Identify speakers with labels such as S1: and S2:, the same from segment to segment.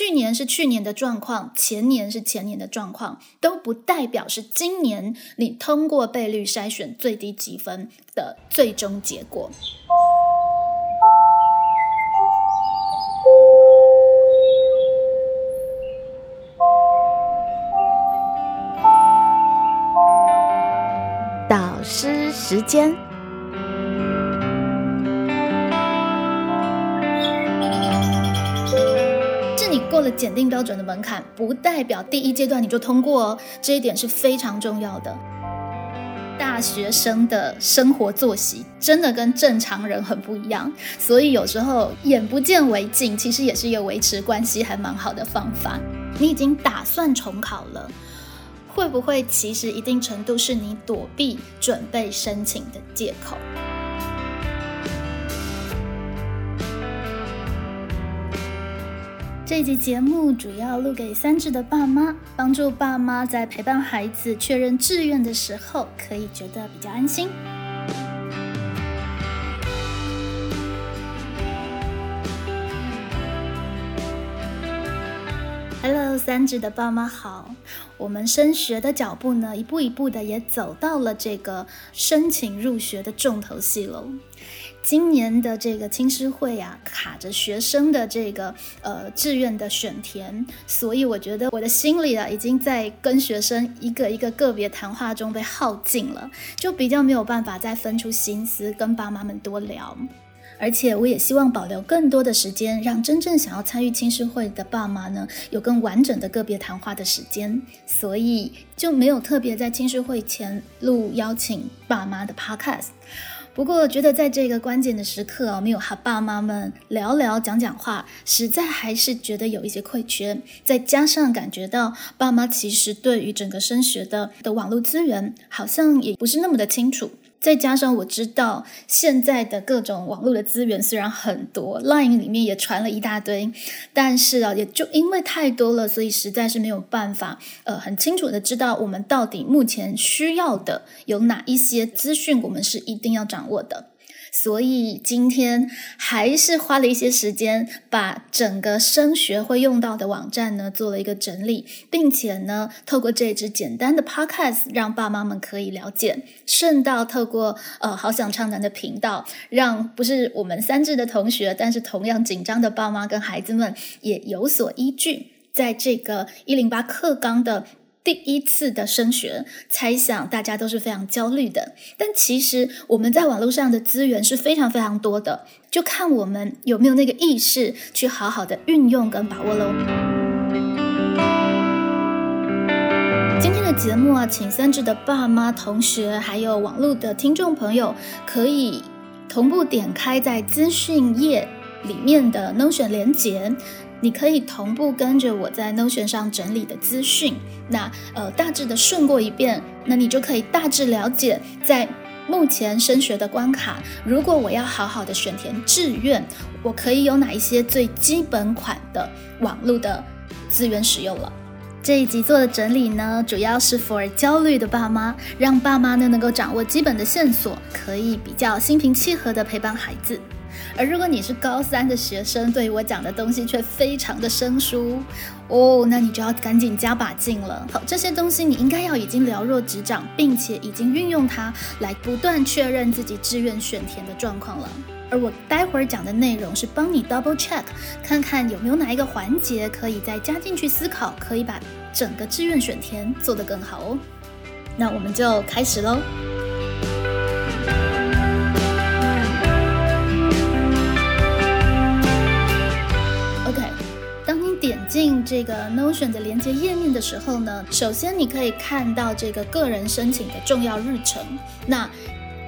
S1: 去年是去年的状况，前年是前年的状况，都不代表是今年你通过倍率筛选最低积分的最终结果。
S2: 导师时间，
S1: 过了检定标准的门槛，不代表第一阶段你就通过哦，这一点是非常重要的。大学生的生活作息真的跟正常人很不一样，所以有时候眼不见为净，其实也是一个维持关系还蛮好的方法。你已经打算重考了。会不会其实一定程度是你躲避准备申请的借口？这集节目主要录给三智的爸妈，帮助爸妈在陪伴孩子确认志愿的时候，可以觉得比较安心。Hello，三智的爸妈好。我们升学的脚步呢，一步一步的也走到了这个申请入学的重头戏喽。今年的这个青师会啊，卡着学生的这个呃志愿的选填，所以我觉得我的心里啊，已经在跟学生一个一个个别谈话中被耗尽了，就比较没有办法再分出心思跟爸妈们多聊。而且我也希望保留更多的时间，让真正想要参与青师会的爸妈呢，有更完整的个别谈话的时间，所以就没有特别在青师会前录邀请爸妈的 podcast。不过觉得在这个关键的时刻啊，没有和爸妈们聊聊讲讲话，实在还是觉得有一些亏缺。再加上感觉到爸妈其实对于整个升学的的网络资源，好像也不是那么的清楚。再加上我知道现在的各种网络的资源虽然很多，Line 里面也传了一大堆，但是啊，也就因为太多了，所以实在是没有办法，呃，很清楚的知道我们到底目前需要的有哪一些资讯，我们是一定要掌握的。所以今天还是花了一些时间，把整个升学会用到的网站呢做了一个整理，并且呢，透过这支简单的 podcast，让爸妈们可以了解，顺道透过呃好想唱男的频道，让不是我们三智的同学，但是同样紧张的爸妈跟孩子们也有所依据，在这个一零八课纲的。第一次的升学，猜想大家都是非常焦虑的。但其实我们在网络上的资源是非常非常多的，就看我们有没有那个意识去好好的运用跟把握喽。今天的节目啊，请三智的爸妈、同学还有网络的听众朋友，可以同步点开在资讯页里面的 Notion 连接。你可以同步跟着我在 Notion 上整理的资讯，那呃大致的顺过一遍，那你就可以大致了解在目前升学的关卡，如果我要好好的选填志愿，我可以有哪一些最基本款的网络的资源使用了。这一集做的整理呢，主要是 for 焦虑的爸妈，让爸妈呢能够掌握基本的线索，可以比较心平气和的陪伴孩子。而如果你是高三的学生，对于我讲的东西却非常的生疏哦，那你就要赶紧加把劲了。好，这些东西你应该要已经了若指掌，并且已经运用它来不断确认自己志愿选填的状况了。而我待会儿讲的内容是帮你 double check，看看有没有哪一个环节可以再加进去思考，可以把整个志愿选填做得更好哦。那我们就开始喽。这个 Notion 的连接页面的时候呢，首先你可以看到这个个人申请的重要日程。那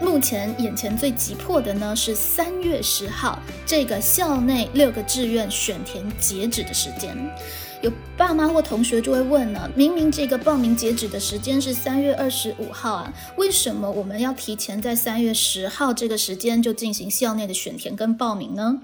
S1: 目前眼前最急迫的呢是三月十号这个校内六个志愿选填截止的时间。有爸妈或同学就会问呢，明明这个报名截止的时间是三月二十五号啊，为什么我们要提前在三月十号这个时间就进行校内的选填跟报名呢？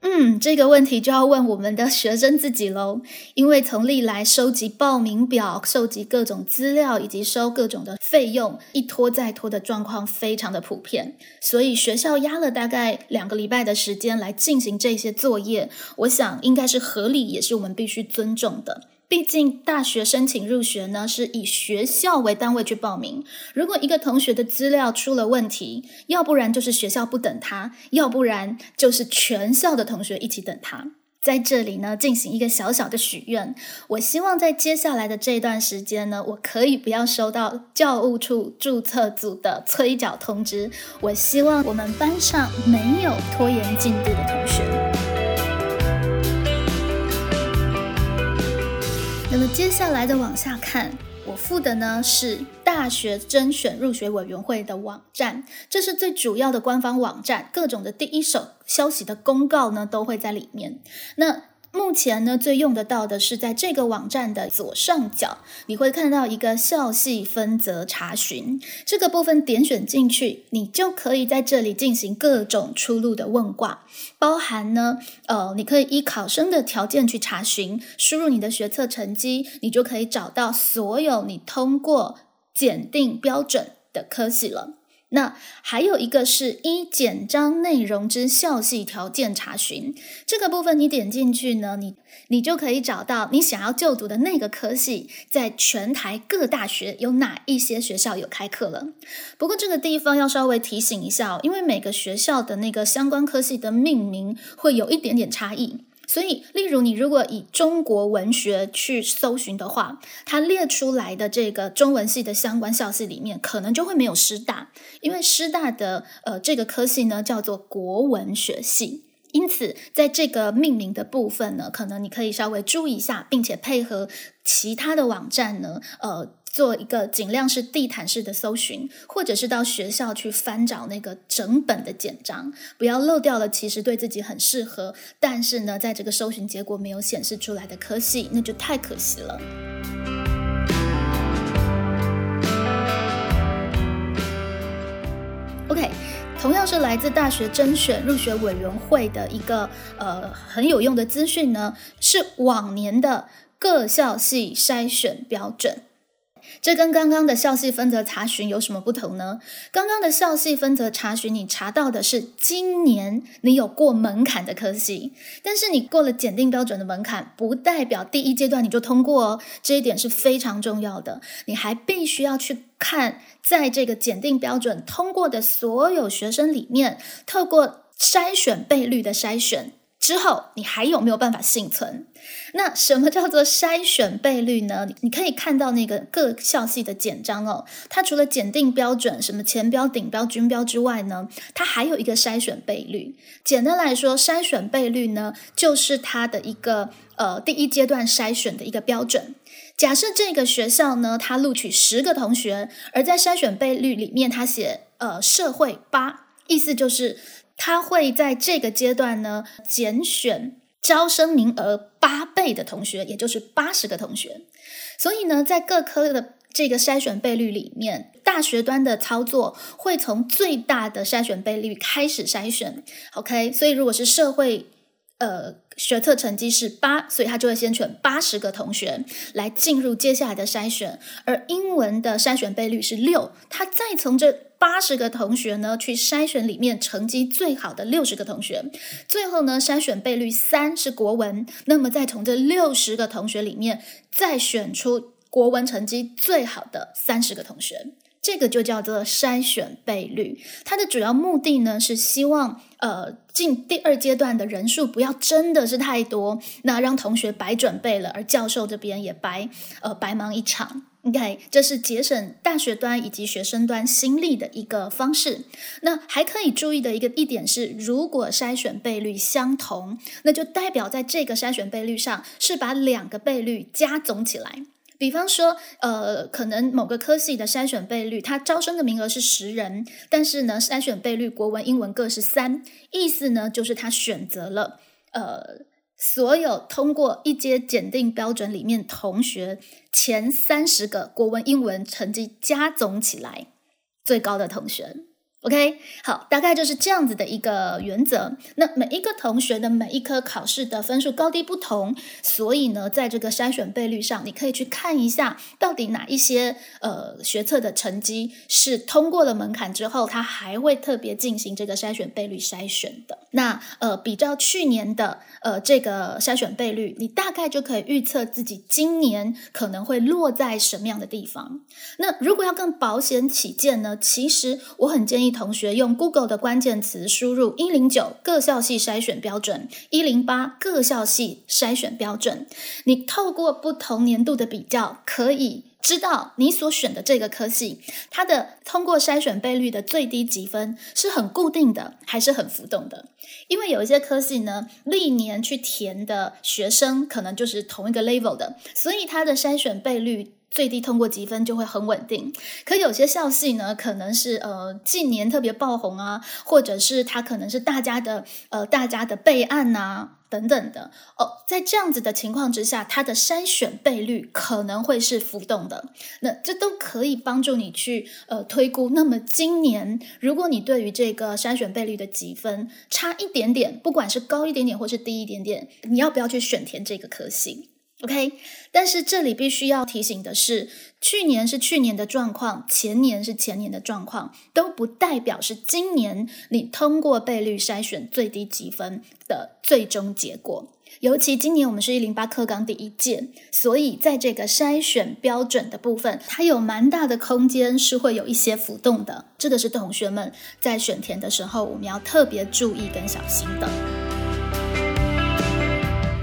S1: 嗯，这个问题就要问我们的学生自己喽。因为从历来收集报名表、收集各种资料以及收各种的费用一拖再拖的状况非常的普遍，所以学校压了大概两个礼拜的时间来进行这些作业，我想应该是合理，也是我们必须尊重的。毕竟大学申请入学呢，是以学校为单位去报名。如果一个同学的资料出了问题，要不然就是学校不等他，要不然就是全校的同学一起等他。在这里呢，进行一个小小的许愿，我希望在接下来的这段时间呢，我可以不要收到教务处注册组的催缴通知。我希望我们班上没有拖延进度的同学。那么接下来的往下看，我附的呢是大学甄选入学委员会的网站，这是最主要的官方网站，各种的第一手消息的公告呢都会在里面。那目前呢，最用得到的是在这个网站的左上角，你会看到一个校系分则查询这个部分，点选进去，你就可以在这里进行各种出路的问卦，包含呢，呃，你可以依考生的条件去查询，输入你的学测成绩，你就可以找到所有你通过检定标准的科系了。那还有一个是一简章内容之校系条件查询，这个部分你点进去呢，你你就可以找到你想要就读的那个科系，在全台各大学有哪一些学校有开课了。不过这个地方要稍微提醒一下哦，因为每个学校的那个相关科系的命名会有一点点差异。所以，例如你如果以中国文学去搜寻的话，它列出来的这个中文系的相关校系里面，可能就会没有师大，因为师大的呃这个科系呢叫做国文学系，因此在这个命名的部分呢，可能你可以稍微注意一下，并且配合其他的网站呢，呃。做一个尽量是地毯式的搜寻，或者是到学校去翻找那个整本的简章，不要漏掉了其实对自己很适合，但是呢，在这个搜寻结果没有显示出来的科系，那就太可惜了。OK，同样是来自大学甄选入学委员会的一个呃很有用的资讯呢，是往年的各校系筛选标准。这跟刚刚的校系分则查询有什么不同呢？刚刚的校系分则查询，你查到的是今年你有过门槛的科系，但是你过了检定标准的门槛，不代表第一阶段你就通过哦。这一点是非常重要的，你还必须要去看，在这个检定标准通过的所有学生里面，透过筛选倍率的筛选。之后，你还有没有办法幸存？那什么叫做筛选倍率呢？你可以看到那个各校系的简章哦。它除了检定标准，什么前标、顶标、均标之外呢，它还有一个筛选倍率。简单来说，筛选倍率呢，就是它的一个呃第一阶段筛选的一个标准。假设这个学校呢，它录取十个同学，而在筛选倍率里面，它写呃社会八，意思就是。他会在这个阶段呢，拣选招生名额八倍的同学，也就是八十个同学。所以呢，在各科的这个筛选倍率里面，大学端的操作会从最大的筛选倍率开始筛选。OK，所以如果是社会呃学测成绩是八，所以他就会先选八十个同学来进入接下来的筛选。而英文的筛选倍率是六，他再从这。八十个同学呢，去筛选里面成绩最好的六十个同学，最后呢筛选倍率三是国文，那么再从这六十个同学里面再选出国文成绩最好的三十个同学，这个就叫做筛选倍率。它的主要目的呢是希望呃进第二阶段的人数不要真的是太多，那让同学白准备了，而教授这边也白呃白忙一场。OK，这是节省大学端以及学生端心力的一个方式。那还可以注意的一个一点是，如果筛选倍率相同，那就代表在这个筛选倍率上是把两个倍率加总起来。比方说，呃，可能某个科系的筛选倍率，它招生的名额是十人，但是呢，筛选倍率国文、英文各是三，意思呢就是他选择了呃。所有通过一阶检定标准里面同学前三十个国文、英文成绩加总起来最高的同学。OK，好，大概就是这样子的一个原则。那每一个同学的每一科考试的分数高低不同，所以呢，在这个筛选倍率上，你可以去看一下，到底哪一些呃学测的成绩是通过了门槛之后，他还会特别进行这个筛选倍率筛选的。那呃，比较去年的呃这个筛选倍率，你大概就可以预测自己今年可能会落在什么样的地方。那如果要更保险起见呢，其实我很建议。同学用 Google 的关键词输入一零九各校系筛选标准，一零八各校系筛选标准。你透过不同年度的比较，可以知道你所选的这个科系，它的通过筛选倍率的最低积分是很固定的，还是很浮动的？因为有一些科系呢，历年去填的学生可能就是同一个 level 的，所以它的筛选倍率。最低通过积分就会很稳定，可有些校系呢，可能是呃近年特别爆红啊，或者是它可能是大家的呃大家的备案呐等等的。哦，在这样子的情况之下，它的筛选倍率可能会是浮动的，那这都可以帮助你去呃推估。那么今年如果你对于这个筛选倍率的积分差一点点，不管是高一点点或是低一点点，你要不要去选填这个科系？？OK，但是这里必须要提醒的是，去年是去年的状况，前年是前年的状况，都不代表是今年你通过倍率筛选最低积分的最终结果。尤其今年我们是一零八课纲第一届，所以在这个筛选标准的部分，它有蛮大的空间是会有一些浮动的。这个是同学们在选填的时候，我们要特别注意跟小心的。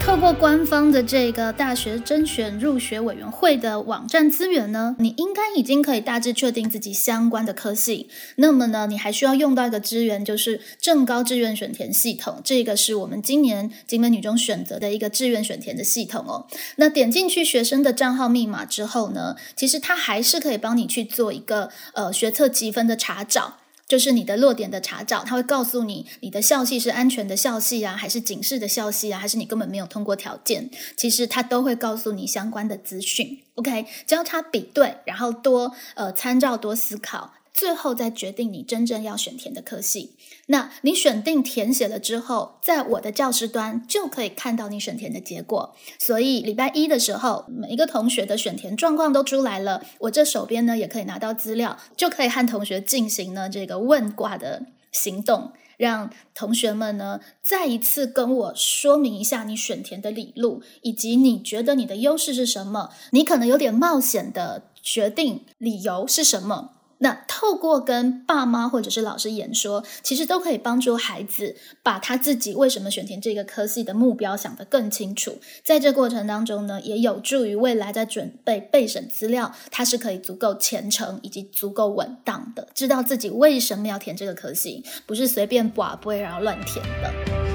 S1: 透过官方的这个大学甄选入学委员会的网站资源呢，你应该已经可以大致确定自己相关的科系。那么呢，你还需要用到一个资源，就是正高志愿选填系统。这个是我们今年景美女中选择的一个志愿选填的系统哦。那点进去学生的账号密码之后呢，其实它还是可以帮你去做一个呃学测积分的查找。就是你的落点的查找，它会告诉你你的校系是安全的校系啊，还是警示的校系啊，还是你根本没有通过条件，其实它都会告诉你相关的资讯。OK，交叉比对，然后多呃参照多思考。最后再决定你真正要选填的科系。那你选定填写了之后，在我的教师端就可以看到你选填的结果。所以礼拜一的时候，每一个同学的选填状况都出来了，我这手边呢也可以拿到资料，就可以和同学进行呢这个问卦的行动，让同学们呢再一次跟我说明一下你选填的理路，以及你觉得你的优势是什么，你可能有点冒险的决定理由是什么。那透过跟爸妈或者是老师演说，其实都可以帮助孩子把他自己为什么选填这个科系的目标想得更清楚。在这过程当中呢，也有助于未来在准备备审资料，他是可以足够虔诚以及足够稳当的，知道自己为什么要填这个科系，不是随便寡不会然后乱填的。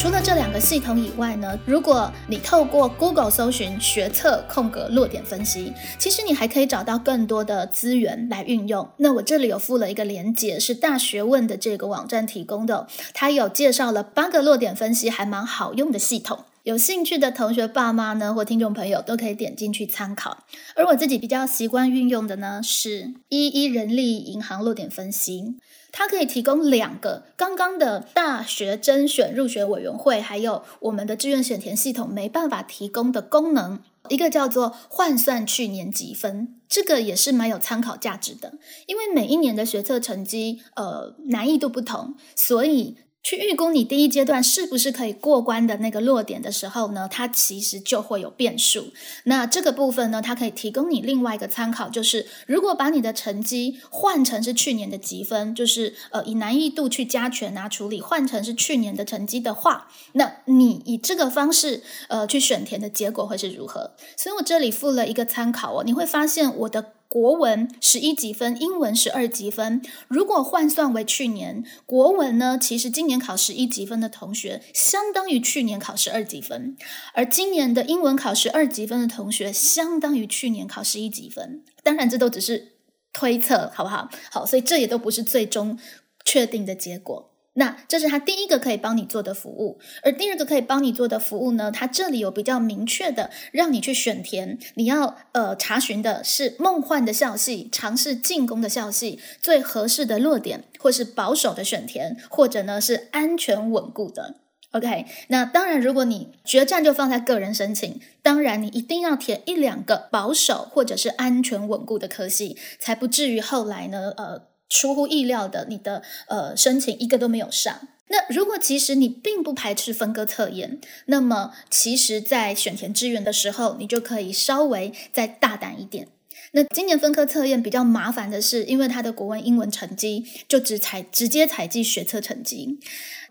S1: 除了这两个系统以外呢，如果你透过 Google 搜寻学测空格落点分析，其实你还可以找到更多的资源来运用。那我这里有附了一个连接，是大学问的这个网站提供的，它有介绍了八个落点分析，还蛮好用的系统。有兴趣的同学爸妈呢，或听众朋友都可以点进去参考。而我自己比较习惯运用的呢，是一一人力银行落点分析。它可以提供两个刚刚的大学甄选入学委员会，还有我们的志愿选填系统没办法提供的功能，一个叫做换算去年积分，这个也是蛮有参考价值的，因为每一年的学测成绩，呃，难易度不同，所以。去预估你第一阶段是不是可以过关的那个落点的时候呢，它其实就会有变数。那这个部分呢，它可以提供你另外一个参考，就是如果把你的成绩换成是去年的积分，就是呃以难易度去加权啊处理，换成是去年的成绩的话，那你以这个方式呃去选填的结果会是如何？所以我这里附了一个参考哦，你会发现我的。国文十一级分，英文十二级分。如果换算为去年国文呢？其实今年考十一级分的同学，相当于去年考十二级分；而今年的英文考十二级分的同学，相当于去年考十一级分。当然，这都只是推测，好不好？好，所以这也都不是最终确定的结果。那这是他第一个可以帮你做的服务，而第二个可以帮你做的服务呢，它这里有比较明确的让你去选填，你要呃查询的是梦幻的校系、尝试进攻的校系、最合适的落点，或是保守的选填，或者呢是安全稳固的。OK，那当然，如果你决战就放在个人申请，当然你一定要填一两个保守或者是安全稳固的科系，才不至于后来呢呃。出乎意料的，你的呃申请一个都没有上。那如果其实你并不排斥分科测验，那么其实，在选填志愿的时候，你就可以稍微再大胆一点。那今年分科测验比较麻烦的是，因为它的国文、英文成绩就只采直接采集学测成绩，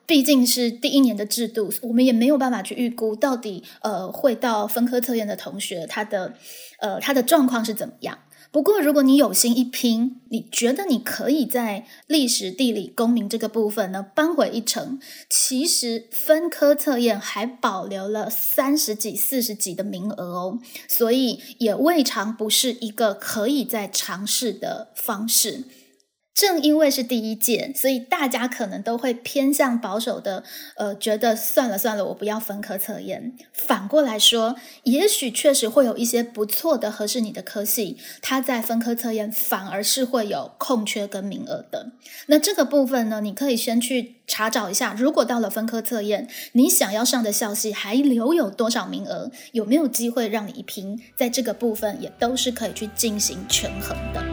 S1: 毕竟是第一年的制度，我们也没有办法去预估到底呃会到分科测验的同学他的呃他的状况是怎么样。不过，如果你有心一拼，你觉得你可以在历史、地理、公民这个部分呢扳回一城，其实分科测验还保留了三十几、四十几的名额哦，所以也未尝不是一个可以再尝试的方式。正因为是第一届，所以大家可能都会偏向保守的，呃，觉得算了算了，我不要分科测验。反过来说，也许确实会有一些不错的合适你的科系，它在分科测验反而是会有空缺跟名额的。那这个部分呢，你可以先去查找一下，如果到了分科测验，你想要上的校系还留有多少名额，有没有机会让你一拼，在这个部分也都是可以去进行权衡的。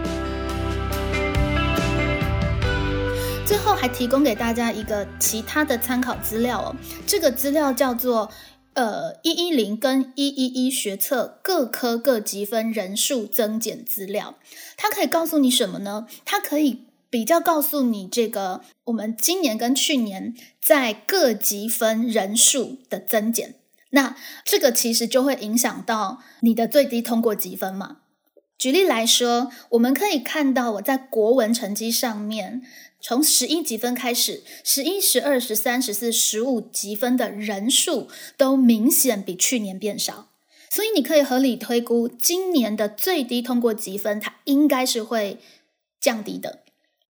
S1: 最后还提供给大家一个其他的参考资料哦，这个资料叫做呃一一零跟一一一学测各科各级分人数增减资料，它可以告诉你什么呢？它可以比较告诉你这个我们今年跟去年在各级分人数的增减，那这个其实就会影响到你的最低通过积分嘛。举例来说，我们可以看到我在国文成绩上面。从十一积分开始，十一、十二、十三、十四、十五积分的人数都明显比去年变少，所以你可以合理推估，今年的最低通过积分它应该是会降低的。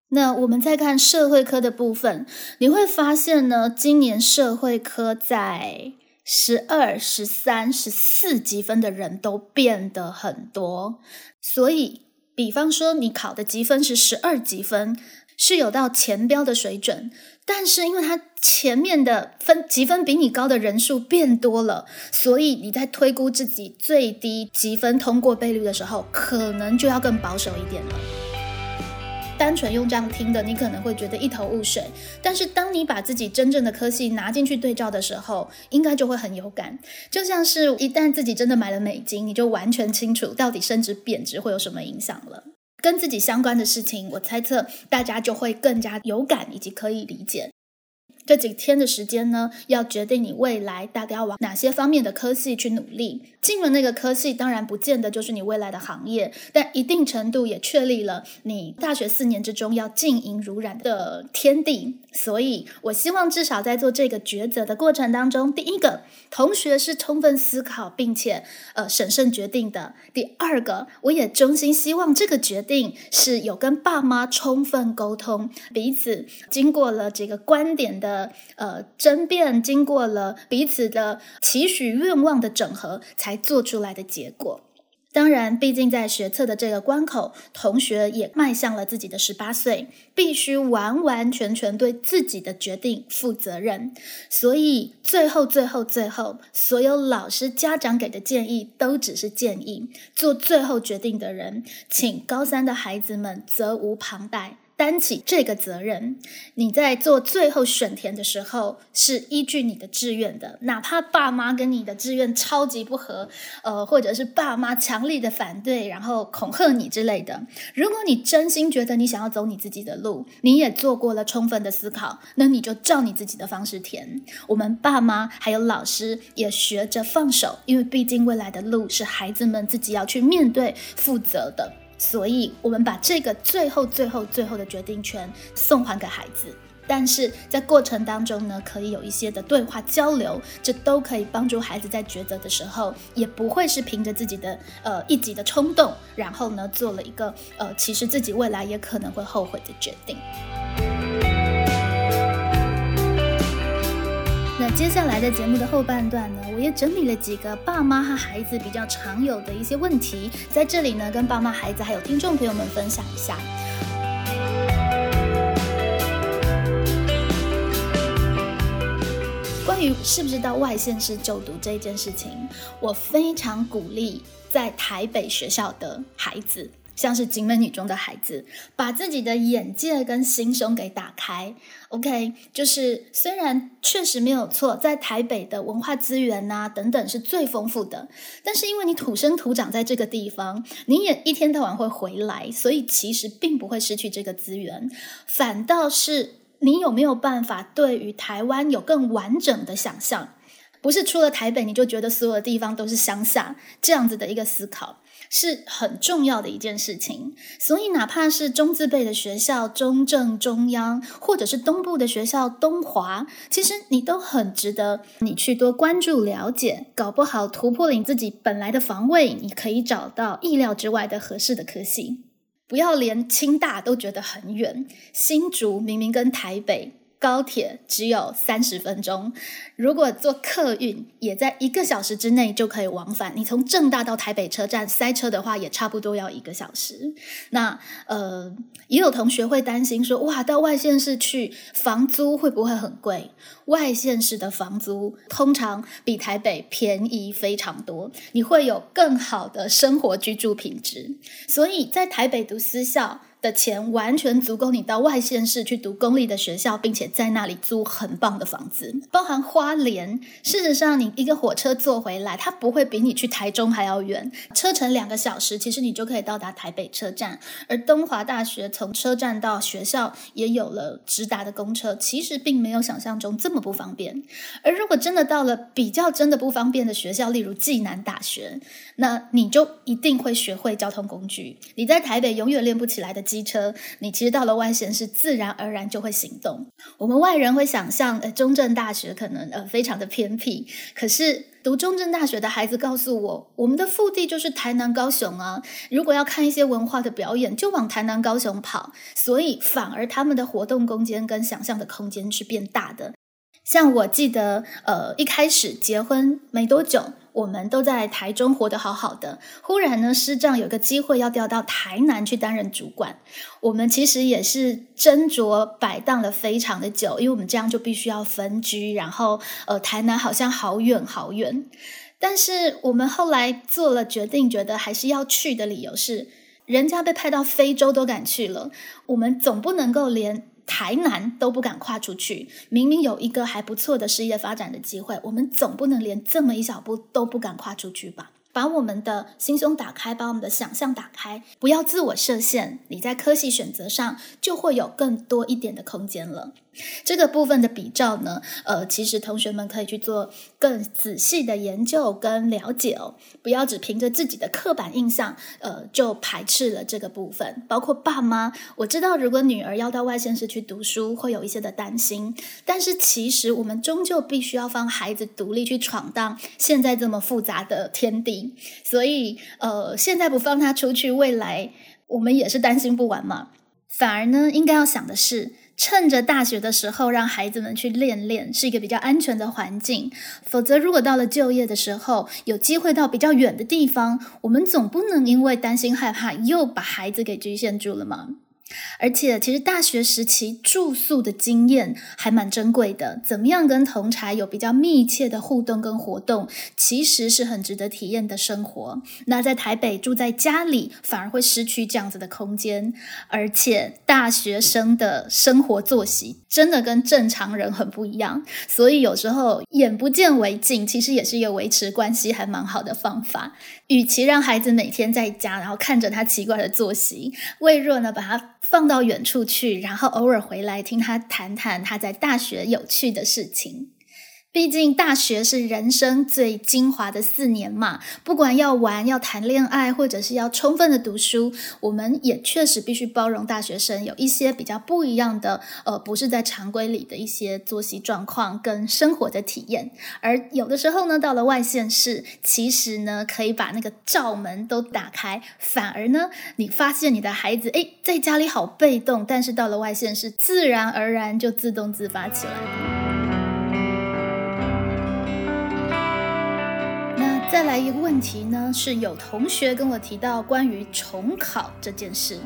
S1: 那我们再看社会科的部分，你会发现呢，今年社会科在十二、十三、十四积分的人都变得很多，所以，比方说你考的积分是十二积分。是有到前标的水准，但是因为它前面的分积分比你高的人数变多了，所以你在推估自己最低积分通过倍率的时候，可能就要更保守一点了。单纯用这样听的，你可能会觉得一头雾水。但是当你把自己真正的科系拿进去对照的时候，应该就会很有感。就像是一旦自己真的买了美金，你就完全清楚到底升值贬值会有什么影响了。跟自己相关的事情，我猜测大家就会更加有感，以及可以理解。这几天的时间呢，要决定你未来大概要往哪些方面的科系去努力。进了那个科系，当然不见得就是你未来的行业，但一定程度也确立了你大学四年之中要经营如染的天地。所以，我希望至少在做这个抉择的过程当中，第一个，同学是充分思考并且呃审慎决定的；第二个，我也衷心希望这个决定是有跟爸妈充分沟通，彼此经过了这个观点的。呃，争辩经过了彼此的期许、愿望的整合，才做出来的结果。当然，毕竟在学测的这个关口，同学也迈向了自己的十八岁，必须完完全全对自己的决定负责任。所以，最后、最后、最后，所有老师、家长给的建议都只是建议。做最后决定的人，请高三的孩子们责无旁贷。担起这个责任，你在做最后选填的时候是依据你的志愿的，哪怕爸妈跟你的志愿超级不合，呃，或者是爸妈强力的反对，然后恐吓你之类的。如果你真心觉得你想要走你自己的路，你也做过了充分的思考，那你就照你自己的方式填。我们爸妈还有老师也学着放手，因为毕竟未来的路是孩子们自己要去面对、负责的。所以，我们把这个最后、最后、最后的决定权送还给孩子，但是在过程当中呢，可以有一些的对话交流，这都可以帮助孩子在抉择的时候，也不会是凭着自己的呃一己的冲动，然后呢做了一个呃其实自己未来也可能会后悔的决定。那接下来的节目的后半段呢，我也整理了几个爸妈和孩子比较常有的一些问题，在这里呢，跟爸妈、孩子还有听众朋友们分享一下。关于是不是到外县市就读这件事情，我非常鼓励在台北学校的孩子。像是景美女中的孩子，把自己的眼界跟心胸给打开。OK，就是虽然确实没有错，在台北的文化资源呐等等是最丰富的，但是因为你土生土长在这个地方，你也一天到晚会回来，所以其实并不会失去这个资源，反倒是你有没有办法对于台湾有更完整的想象？不是出了台北你就觉得所有的地方都是乡下这样子的一个思考。是很重要的一件事情，所以哪怕是中字辈的学校，中正、中央，或者是东部的学校东华，其实你都很值得你去多关注了解，搞不好突破了你自己本来的防卫，你可以找到意料之外的合适的科系。不要连清大都觉得很远，新竹明明跟台北。高铁只有三十分钟，如果坐客运，也在一个小时之内就可以往返。你从正大到台北车站塞车的话，也差不多要一个小时。那呃，也有同学会担心说，哇，到外县市去，房租会不会很贵？外县市的房租通常比台北便宜非常多，你会有更好的生活居住品质。所以在台北读私校。的钱完全足够你到外县市去读公立的学校，并且在那里租很棒的房子，包含花莲。事实上，你一个火车坐回来，它不会比你去台中还要远，车程两个小时，其实你就可以到达台北车站。而东华大学从车站到学校也有了直达的公车，其实并没有想象中这么不方便。而如果真的到了比较真的不方便的学校，例如暨南大学，那你就一定会学会交通工具。你在台北永远练不起来的。机车，你其实到了外县是自然而然就会行动。我们外人会想象，呃，中正大学可能呃非常的偏僻，可是读中正大学的孩子告诉我，我们的腹地就是台南、高雄啊。如果要看一些文化的表演，就往台南、高雄跑，所以反而他们的活动空间跟想象的空间是变大的。像我记得，呃，一开始结婚没多久。我们都在台中活得好好的，忽然呢，师长有个机会要调到台南去担任主管。我们其实也是斟酌摆荡了非常的久，因为我们这样就必须要分居，然后呃，台南好像好远好远。但是我们后来做了决定，觉得还是要去的理由是，人家被派到非洲都敢去了，我们总不能够连。台南都不敢跨出去，明明有一个还不错的事业发展的机会，我们总不能连这么一小步都不敢跨出去吧？把我们的心胸打开，把我们的想象打开，不要自我设限，你在科系选择上就会有更多一点的空间了。这个部分的比照呢，呃，其实同学们可以去做更仔细的研究跟了解哦，不要只凭着自己的刻板印象，呃，就排斥了这个部分。包括爸妈，我知道如果女儿要到外县市去读书，会有一些的担心，但是其实我们终究必须要放孩子独立去闯荡现在这么复杂的天地，所以呃，现在不放他出去，未来我们也是担心不完嘛。反而呢，应该要想的是。趁着大学的时候，让孩子们去练练，是一个比较安全的环境。否则，如果到了就业的时候，有机会到比较远的地方，我们总不能因为担心害怕，又把孩子给局限住了吗？而且，其实大学时期住宿的经验还蛮珍贵的。怎么样跟同才有比较密切的互动跟活动，其实是很值得体验的生活。那在台北住在家里，反而会失去这样子的空间。而且，大学生的生活作息真的跟正常人很不一样。所以有时候眼不见为净，其实也是一个维持关系还蛮好的方法。与其让孩子每天在家，然后看着他奇怪的作息，魏若呢把他放到远处去，然后偶尔回来听他谈谈他在大学有趣的事情。毕竟大学是人生最精华的四年嘛，不管要玩、要谈恋爱，或者是要充分的读书，我们也确实必须包容大学生有一些比较不一样的，呃，不是在常规里的一些作息状况跟生活的体验。而有的时候呢，到了外县市，其实呢，可以把那个罩门都打开，反而呢，你发现你的孩子，诶，在家里好被动，但是到了外县市，自然而然就自动自发起来。再来一个问题呢，是有同学跟我提到关于重考这件事。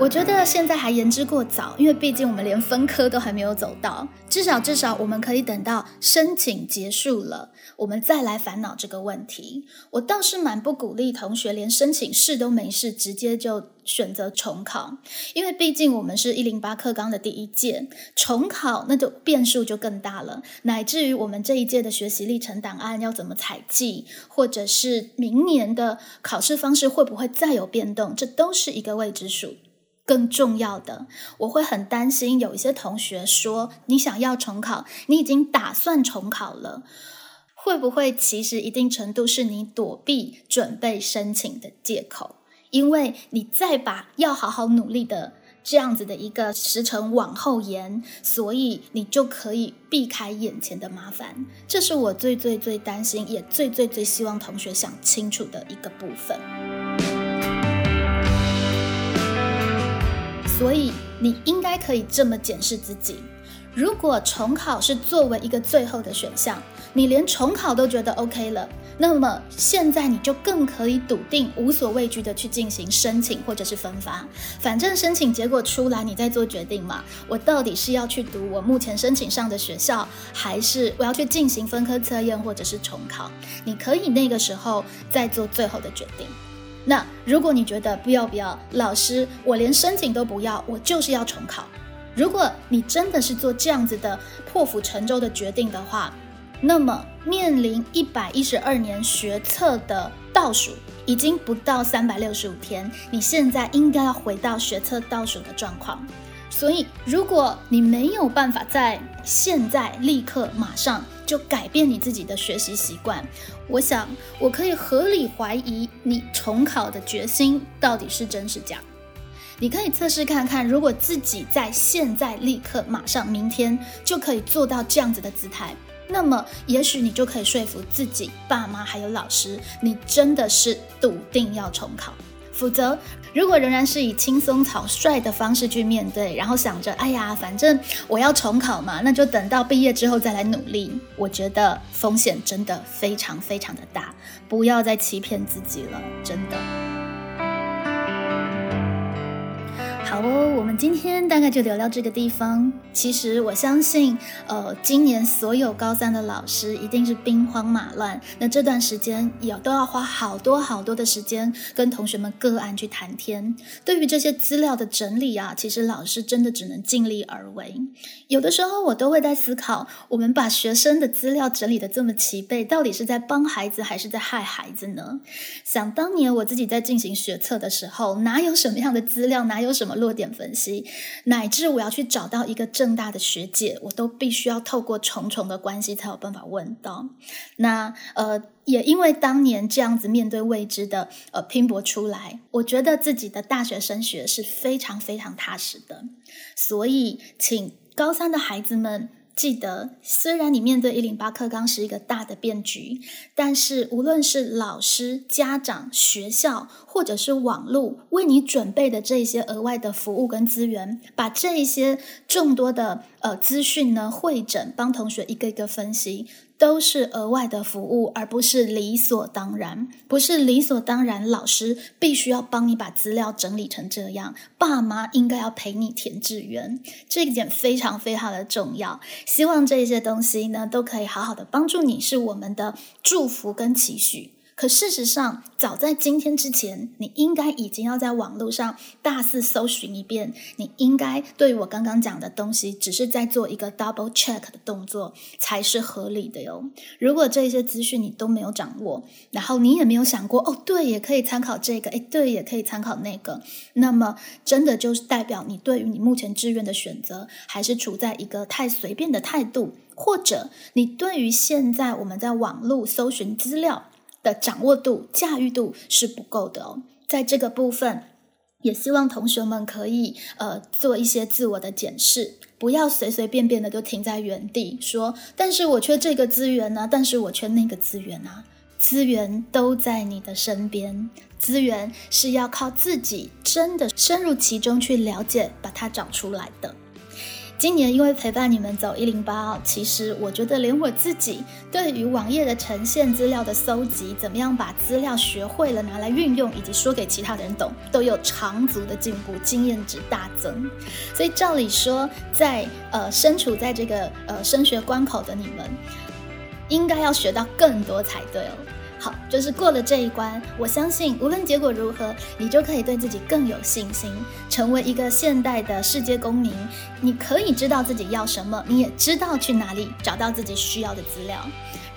S1: 我觉得现在还言之过早，因为毕竟我们连分科都还没有走到。至少至少我们可以等到申请结束了，我们再来烦恼这个问题。我倒是蛮不鼓励同学连申请试都没试，直接就选择重考，因为毕竟我们是一零八课纲的第一届，重考那就变数就更大了，乃至于我们这一届的学习历程档案要怎么采集，或者是明年的考试方式会不会再有变动，这都是一个未知数。更重要的，我会很担心有一些同学说你想要重考，你已经打算重考了，会不会其实一定程度是你躲避准备申请的借口？因为你再把要好好努力的这样子的一个时程往后延，所以你就可以避开眼前的麻烦。这是我最最最担心，也最最最希望同学想清楚的一个部分。所以你应该可以这么检视自己：如果重考是作为一个最后的选项，你连重考都觉得 OK 了，那么现在你就更可以笃定、无所畏惧的去进行申请或者是分发。反正申请结果出来，你再做决定嘛。我到底是要去读我目前申请上的学校，还是我要去进行分科测验或者是重考？你可以那个时候再做最后的决定。那如果你觉得不要不要，老师，我连申请都不要，我就是要重考。如果你真的是做这样子的破釜沉舟的决定的话，那么面临一百一十二年学测的倒数，已经不到三百六十五天，你现在应该要回到学测倒数的状况。所以，如果你没有办法在现在立刻马上就改变你自己的学习习惯，我想我可以合理怀疑你重考的决心到底是真是假。你可以测试看看，如果自己在现在立刻马上明天就可以做到这样子的姿态，那么也许你就可以说服自己、爸妈还有老师，你真的是笃定要重考。否则，如果仍然是以轻松草率的方式去面对，然后想着，哎呀，反正我要重考嘛，那就等到毕业之后再来努力。我觉得风险真的非常非常的大，不要再欺骗自己了，真的。好哦，我们今天大概就聊到这个地方。其实我相信，呃，今年所有高三的老师一定是兵荒马乱。那这段时间也都要花好多好多的时间跟同学们个案去谈天。对于这些资料的整理啊，其实老师真的只能尽力而为。有的时候我都会在思考，我们把学生的资料整理的这么齐备，到底是在帮孩子还是在害孩子呢？想当年我自己在进行学测的时候，哪有什么样的资料，哪有什么。落点分析，乃至我要去找到一个正大的学姐，我都必须要透过重重的关系才有办法问到。那呃，也因为当年这样子面对未知的呃拼搏出来，我觉得自己的大学升学是非常非常踏实的。所以，请高三的孩子们。记得，虽然你面对一零八课纲是一个大的变局，但是无论是老师、家长、学校，或者是网络为你准备的这些额外的服务跟资源，把这一些众多的呃资讯呢会诊，帮同学一个一个分析。都是额外的服务，而不是理所当然。不是理所当然，老师必须要帮你把资料整理成这样。爸妈应该要陪你填志愿，这一点非常非常的重要。希望这些东西呢，都可以好好的帮助你，是我们的祝福跟期许。可事实上，早在今天之前，你应该已经要在网络上大肆搜寻一遍。你应该对于我刚刚讲的东西，只是在做一个 double check 的动作，才是合理的哟。如果这些资讯你都没有掌握，然后你也没有想过，哦，对，也可以参考这个，诶，对，也可以参考那个，那么真的就是代表你对于你目前志愿的选择，还是处在一个太随便的态度，或者你对于现在我们在网络搜寻资料。的掌握度、驾驭度是不够的哦。在这个部分，也希望同学们可以呃做一些自我的检视，不要随随便便的就停在原地说。但是我缺这个资源呢，但是我缺那个资源啊。资源都在你的身边，资源是要靠自己真的深入其中去了解，把它找出来的。今年因为陪伴你们走一零八，其实我觉得连我自己对于网页的呈现、资料的搜集，怎么样把资料学会了拿来运用，以及说给其他的人懂，都有长足的进步，经验值大增。所以照理说，在呃身处在这个呃升学关口的你们，应该要学到更多才对哦。好，就是过了这一关，我相信无论结果如何，你就可以对自己更有信心，成为一个现代的世界公民。你可以知道自己要什么，你也知道去哪里找到自己需要的资料。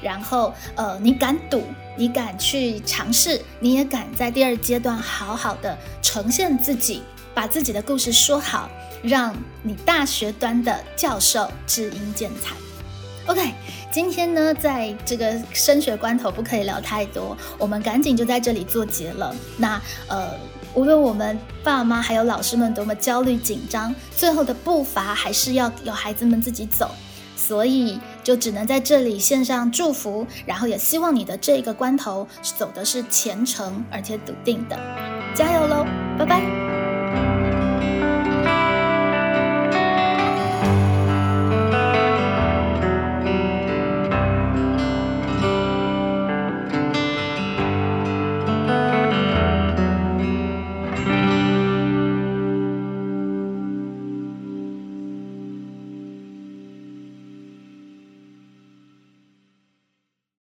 S1: 然后，呃，你敢赌，你敢去尝试，你也敢在第二阶段好好的呈现自己，把自己的故事说好，让你大学端的教授知音见采。OK，今天呢，在这个升学关头不可以聊太多，我们赶紧就在这里做结了。那呃，无论我们爸妈还有老师们多么焦虑紧张，最后的步伐还是要由孩子们自己走，所以就只能在这里献上祝福，然后也希望你的这个关头走的是虔诚而且笃定的，加油喽，拜拜。